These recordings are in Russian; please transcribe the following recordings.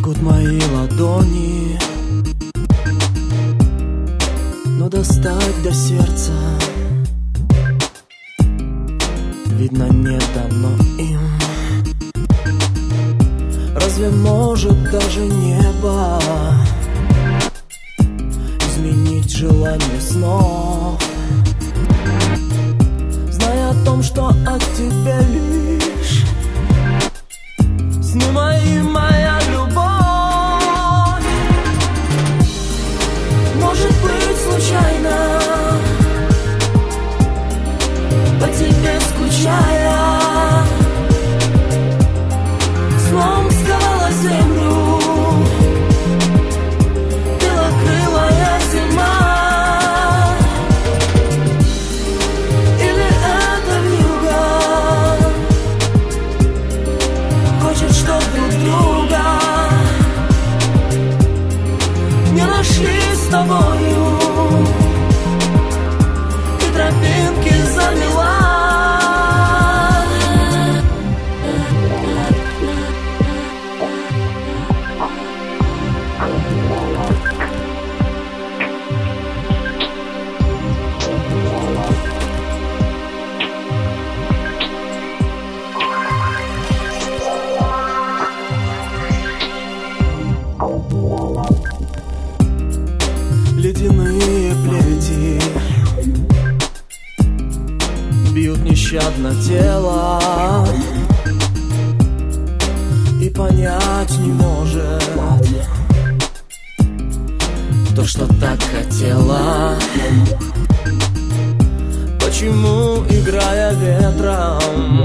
жгут мои ладони. Но достать до сердца Видно, не дано им. Разве может даже небо случайно. По тебе скучая Ледяные плети. Бьют нещадно тело. И понять не может То, что так хотела. Почему, играя ветром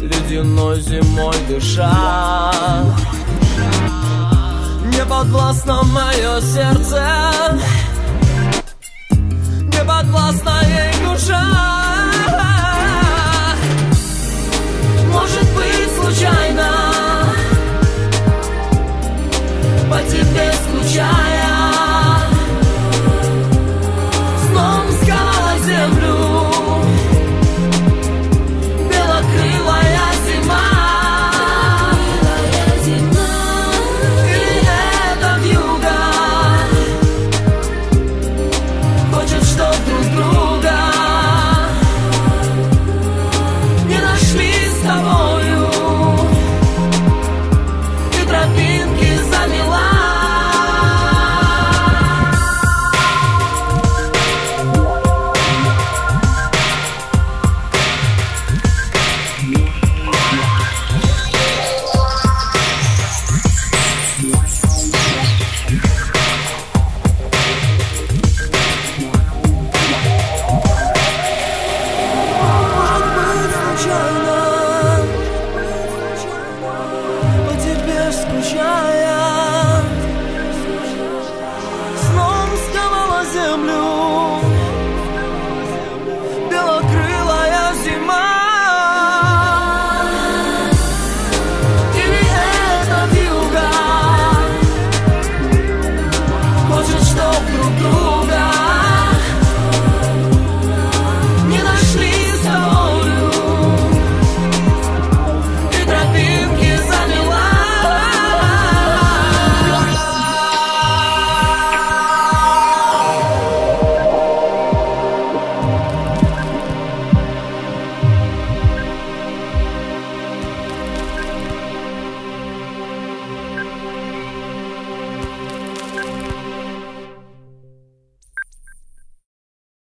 Ледяной зимой дыша не подвластно мое сердце. Не подвластна ей душа Может быть случайно. По тебе скучаю